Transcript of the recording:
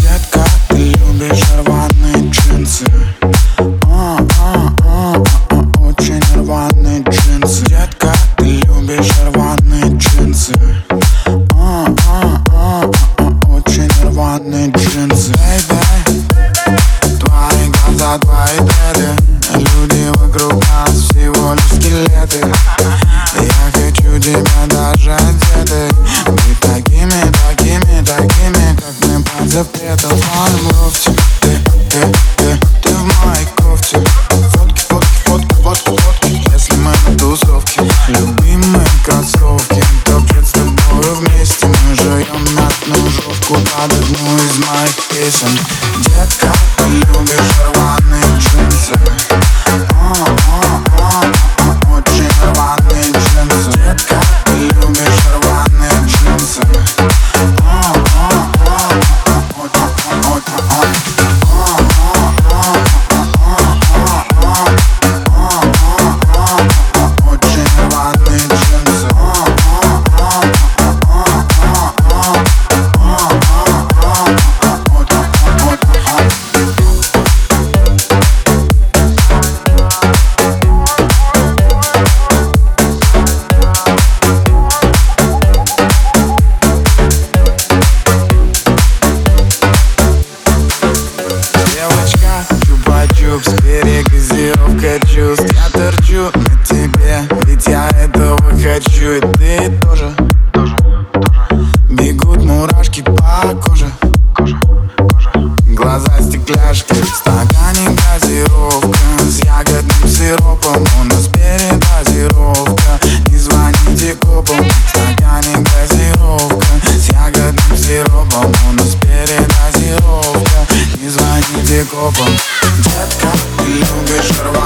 Детка, ты любишь рваные джинсы. Любимые кроссовки, топчет с вместе Мы жуем над ножовку под одну из моих песен. Детка, вокруг в сфере газировка чувств Я торчу на тебе, ведь я этого хочу. И ты тоже, тоже, тоже. Бегут мурашки по коже, кожа, кожа. Глаза стекляшки в стакане газировка. С ягодным сиропом у нас передозировка. Не звоните копам в стакане газировка. С ягодным сиропом у нас передозировка. Не звоните копам. шарва